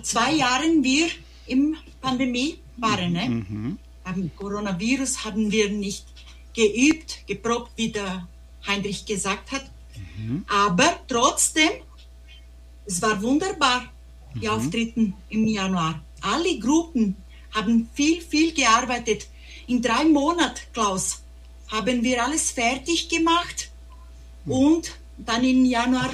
zwei Jahre wir im Pandemie waren. Ne? Mhm. Am Coronavirus haben wir nicht geübt, geprobt, wie der Heinrich gesagt hat. Mhm. Aber trotzdem, es war wunderbar, die mhm. Auftritten im Januar. Alle Gruppen haben viel, viel gearbeitet. In drei Monaten, Klaus, haben wir alles fertig gemacht und dann im Januar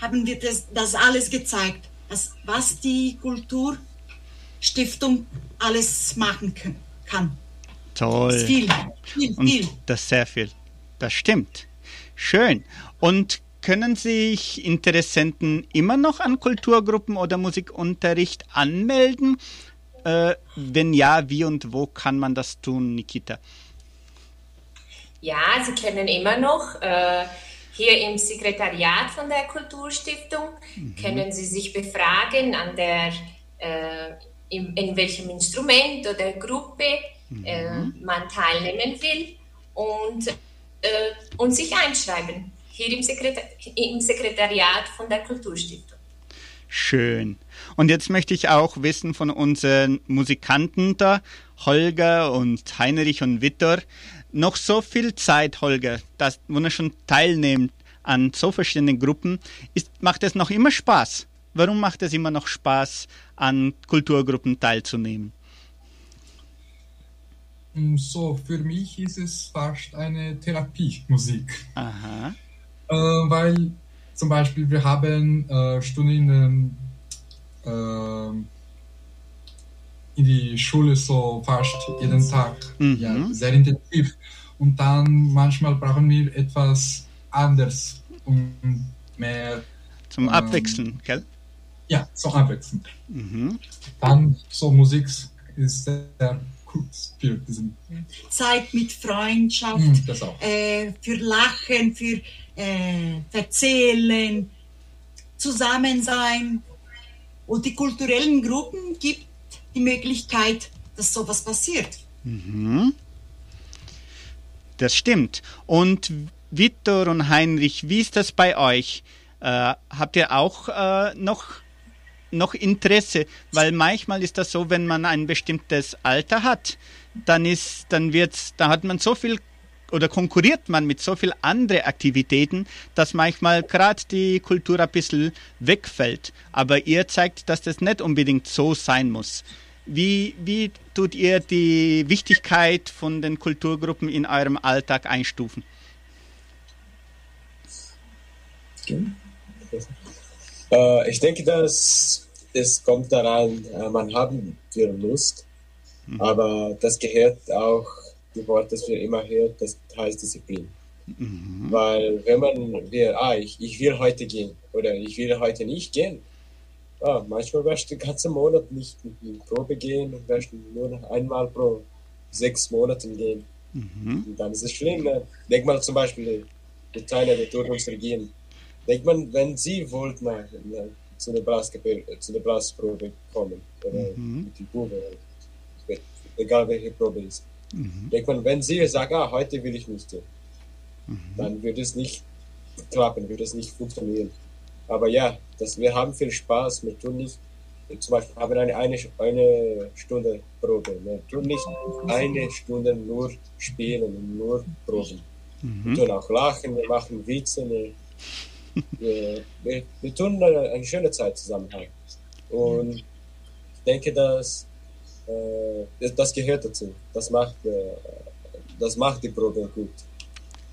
haben wir das, das alles gezeigt, das, was die Kulturstiftung alles machen kann. Toll. Das viel, viel, und viel. Das ist sehr viel. Das stimmt. Schön. Und können sich Interessenten immer noch an Kulturgruppen oder Musikunterricht anmelden? Äh, wenn ja, wie und wo kann man das tun, Nikita? Ja, sie können immer noch. Äh, hier im Sekretariat von der Kulturstiftung mhm. können Sie sich befragen an der, äh, in, in, welchem Instrument oder Gruppe mhm. äh, man teilnehmen will und, äh, und sich einschreiben hier im, Sekretar im Sekretariat von der Kulturstiftung. Schön. Und jetzt möchte ich auch wissen von unseren Musikanten da, Holger und Heinrich und Vittor, noch so viel Zeit, Holger, dass, wo er schon teilnimmt an so verschiedenen Gruppen, ist, macht es noch immer Spaß? Warum macht es immer noch Spaß, an Kulturgruppen teilzunehmen? Mm, so, für mich ist es fast eine Therapie, Musik. Aha. Äh, weil zum Beispiel wir haben äh, Stunden äh, in die Schule so fast jeden Tag, mhm. ja, sehr intensiv. Und dann manchmal brauchen wir etwas anderes und mehr. Zum ähm, Abwechseln, gell? Ja, zum Abwechseln. Mhm. Dann so Musik ist sehr gut für diesen. Zeit mit Freundschaft, Mhm, äh, für Lachen, für äh, Erzählen, Zusammensein. Und die kulturellen Gruppen gibt die Möglichkeit, dass sowas passiert. Mhm. Das stimmt. Und Viktor und Heinrich, wie ist das bei euch? Äh, habt ihr auch äh, noch, noch Interesse? Weil manchmal ist das so, wenn man ein bestimmtes Alter hat, dann ist, dann wird's, da hat man so viel oder konkurriert man mit so viel andere Aktivitäten, dass manchmal gerade die Kultur ein bisschen wegfällt. Aber ihr zeigt, dass das nicht unbedingt so sein muss. Wie, wie tut ihr die Wichtigkeit von den Kulturgruppen in eurem Alltag einstufen? Äh, ich denke, dass es kommt daran, äh, man haben wir Lust, mhm. aber das gehört auch die Wort, das wir immer hören, das heißt Disziplin. Mhm. Weil wenn man will, ah, ich, ich will heute gehen oder ich will heute nicht gehen, ah, manchmal wirst du den ganzen Monat nicht in die Probe gehen und wirst nur noch einmal pro sechs Monaten gehen. Mhm. Und dann ist es schlimm. Ne? Denk mal zum Beispiel die Teile der Turnungsregion. Denkt man, wenn sie wollten ne, zu der zu der Blasprobe kommen oder Mhm. die Probe, egal welche Probe ist. Mhm. Denkt man, wenn sie sagen, ah, heute will ich nicht gehen, Mhm. dann wird es nicht klappen, wird es nicht funktionieren. Aber ja, das, wir haben viel Spaß. Wir tun nicht, zum Beispiel haben wir eine, eine, eine Stunde Probe. Wir tun nicht eine Stunde nur spielen und nur proben. Wir Mhm. tun auch lachen, wir machen Witze. Wir, wir, wir, wir tun eine, eine schöne Zeit zusammen haben. Und ich denke, dass das, das gehört dazu. Das macht, äh, das macht die Probe gut.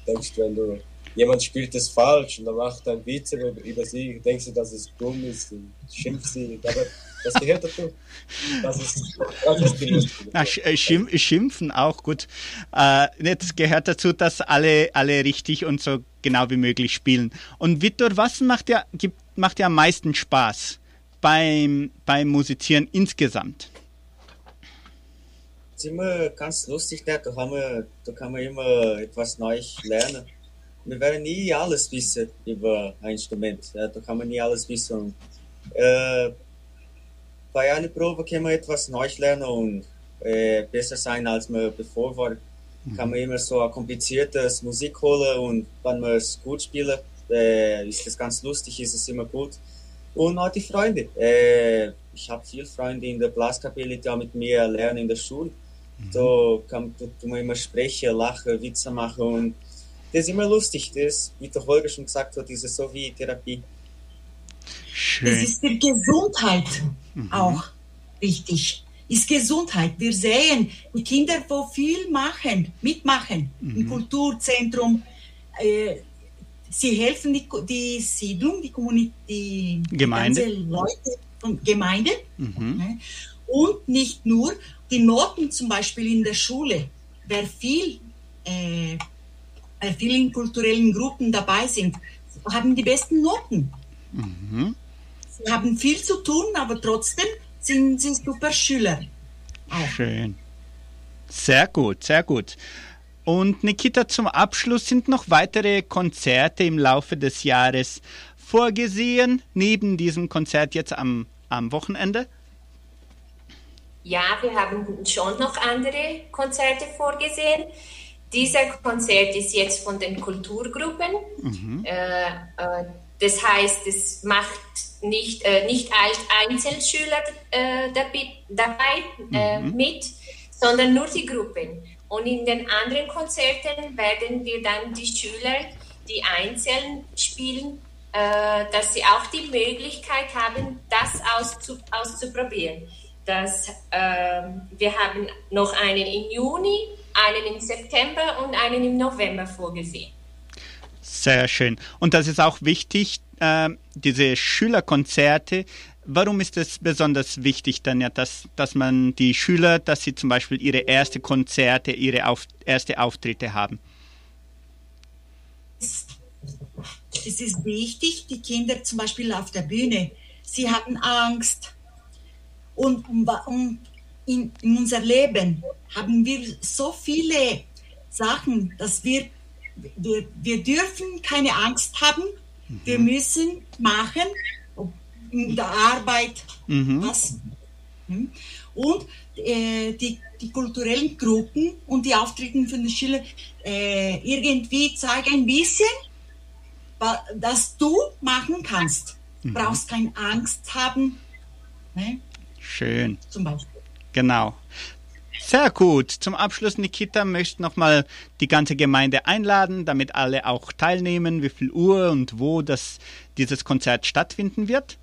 Denkst du, wenn du jemand spielt es falsch und dann macht ein Witz über, sie, denkst du, dass es dumm ist und schimpft sie. Aber das gehört dazu. Das ist, das ist die. Na, äh, schim schimpfen auch gut. Äh, das gehört dazu, dass alle, alle richtig und so genau wie möglich spielen. Und Viktor, was macht dir, gibt, macht dir am meisten Spaß beim, beim Musizieren insgesamt? Ist immer ganz lustig, da kann man, da kann man immer etwas Neues lernen. Wir werden nie alles wissen über ein Instrument. Ja, da kann man nie alles wissen. Äh, bei einer Probe kann man etwas Neues lernen und äh, besser sein, als man bevor war. Kann man immer so ein kompliziertes Musik holen und wenn man es gut spielt, äh, ist das ganz lustig, ist es immer gut. Und auch die Freunde. Äh, ich habe viele Freunde in der Blaskapelle, die auch mit mir lernen in der Schule. Da kann da man immer sprechen, lachen, Witze machen und das ist immer lustig. Das, wie der Holger schon gesagt hat, ist es so wie Therapie. Es Schön. ist die Gesundheit auch wichtig. Ist Gesundheit. Wir sehen die Kinder, wo viel machen, mitmachen im Kulturzentrum. Äh, sie helfen die, die Siedlung, die Kommunität, die Gemeinde. ganze Leute von Gemeinde. Mhm. Ne? Und nicht nur die Noten zum Beispiel in der Schule. Wer viel, äh, wer viel in kulturellen Gruppen dabei sind, haben die besten Noten. Mhm. Sie haben viel zu tun, aber trotzdem sind sie super Schüler. Auch. Schön. Sehr gut, sehr gut. Und Nikita, zum Abschluss sind noch weitere Konzerte im Laufe des Jahres vorgesehen, neben diesem Konzert jetzt am, am Wochenende? Ja, wir haben schon noch andere Konzerte vorgesehen. Dieser Konzert ist jetzt von den Kulturgruppen. Mhm. Äh, äh, das heißt, es macht nicht, äh, nicht Einzelschüler äh, dabei äh, mhm. mit, sondern nur die Gruppen. Und in den anderen Konzerten werden wir dann die Schüler, die einzeln spielen, äh, dass sie auch die Möglichkeit haben, das auszu auszuprobieren. Das, äh, wir haben noch einen im Juni, einen im September und einen im November vorgesehen. Sehr schön. Und das ist auch wichtig, äh, diese Schülerkonzerte. Warum ist es besonders wichtig dann ja, dass, dass man die Schüler, dass sie zum Beispiel ihre erste Konzerte, ihre auf, erste Auftritte haben? Es ist wichtig, die Kinder zum Beispiel auf der Bühne, sie haben Angst. Und, und in, in unser Leben haben wir so viele Sachen, dass wir wir, wir dürfen keine Angst haben. Mhm. Wir müssen machen, in der Arbeit, mhm. was. Hm? Und äh, die, die kulturellen Gruppen und die Auftritten von den Schülern äh, irgendwie zeigen ein bisschen, dass du machen kannst. Du mhm. brauchst keine Angst haben. Ne? Schön. Zum Beispiel. Genau. Sehr gut. Zum Abschluss, Nikita, möchte nochmal die ganze Gemeinde einladen, damit alle auch teilnehmen, wie viel Uhr und wo das, dieses Konzert stattfinden wird.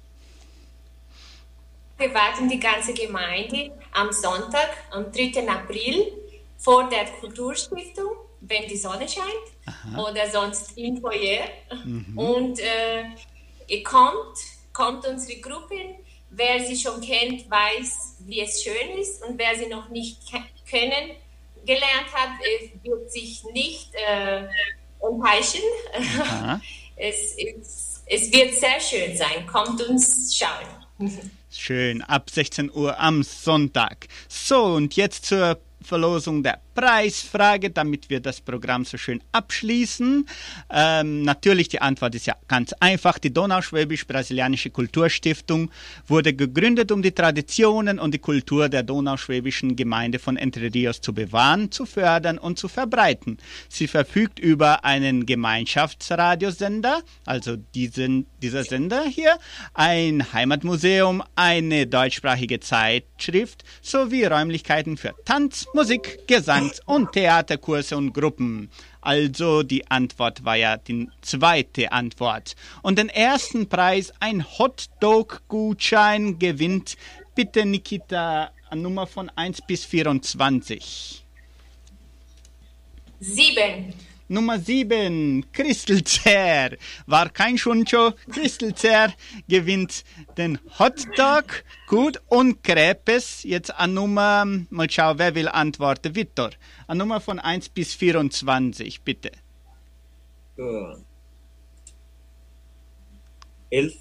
Wir warten die ganze Gemeinde am Sonntag, am 3. April, vor der Kulturstiftung, wenn die Sonne scheint, Aha. oder sonst im Foyer. Mhm. Und äh, ihr kommt, kommt unsere Gruppen Wer sie schon kennt, weiß, wie es schön ist und wer sie noch nicht kennen gelernt hat, wird sich nicht äh, enttäuschen. Es, es, es wird sehr schön sein. Kommt uns schauen. Schön, ab 16 Uhr am Sonntag. So, und jetzt zur Verlosung der Preisfrage, damit wir das Programm so schön abschließen. Ähm, natürlich, die Antwort ist ja ganz einfach. Die Donauschwäbisch-Brasilianische Kulturstiftung wurde gegründet, um die Traditionen und die Kultur der donauschwäbischen Gemeinde von Entre Rios zu bewahren, zu fördern und zu verbreiten. Sie verfügt über einen Gemeinschaftsradiosender, also diesen, dieser Sender hier, ein Heimatmuseum, eine deutschsprachige Zeitschrift sowie Räumlichkeiten für Tanz, Musik, Gesangs- und Theaterkurse und Gruppen. Also die Antwort war ja die zweite Antwort. Und den ersten Preis, ein Hotdog-Gutschein, gewinnt bitte Nikita an Nummer von 1 bis 24. Sieben. Nummer 7, Christelzer. War kein Schuncho. Christelzer gewinnt den Hotdog. Gut. Und Crepes jetzt an Nummer, mal schauen, wer will antworten. Victor. An Nummer von 1 bis 24, bitte. Uh. Elf.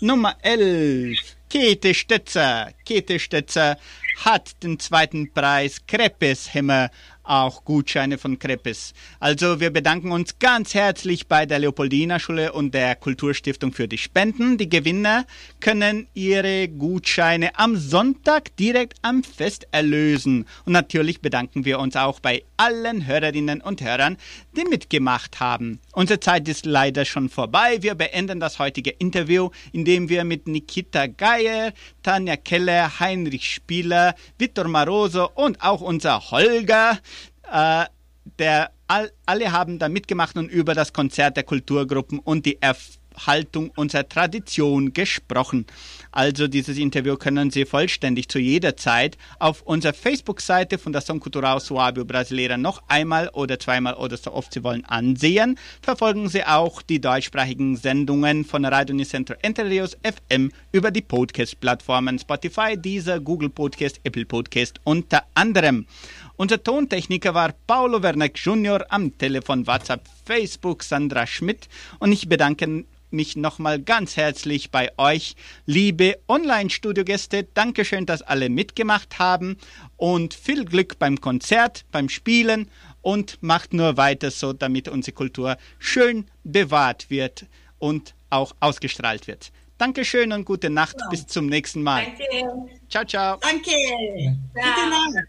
Nummer 11. Käthe Stetzer. Käthe Stetzer hat den zweiten Preis Krepes Hämmer auch Gutscheine von Krepes. Also wir bedanken uns ganz herzlich bei der Leopoldina Schule und der Kulturstiftung für die Spenden. Die Gewinner können ihre Gutscheine am Sonntag direkt am Fest erlösen. Und natürlich bedanken wir uns auch bei allen Hörerinnen und Hörern, die mitgemacht haben. Unsere Zeit ist leider schon vorbei. Wir beenden das heutige Interview, indem wir mit Nikita Geier, Tanja Keller, Heinrich Spieler, Vittor Maroso und auch unser Holger äh, der, all, alle haben da mitgemacht und über das Konzert der Kulturgruppen und die Erhaltung unserer Tradition gesprochen. Also dieses Interview können Sie vollständig zu jeder Zeit auf unserer Facebook-Seite von der Som Cultural Suábio Brasileira noch einmal oder zweimal oder so oft Sie wollen ansehen. Verfolgen Sie auch die deutschsprachigen Sendungen von Radio Unicentro Entre Rios FM über die Podcast-Plattformen Spotify, Deezer, Google Podcast, Apple Podcast unter anderem. Unser Tontechniker war Paolo Werneck Jr. am Telefon WhatsApp, Facebook Sandra Schmidt und ich bedanke mich nochmal ganz herzlich bei euch, liebe Online-Studiogäste. Dankeschön, dass alle mitgemacht haben und viel Glück beim Konzert, beim Spielen und macht nur weiter so, damit unsere Kultur schön bewahrt wird und auch ausgestrahlt wird. Dankeschön und gute Nacht. Bis zum nächsten Mal. Danke. Ciao, ciao. Danke. Gute Nacht.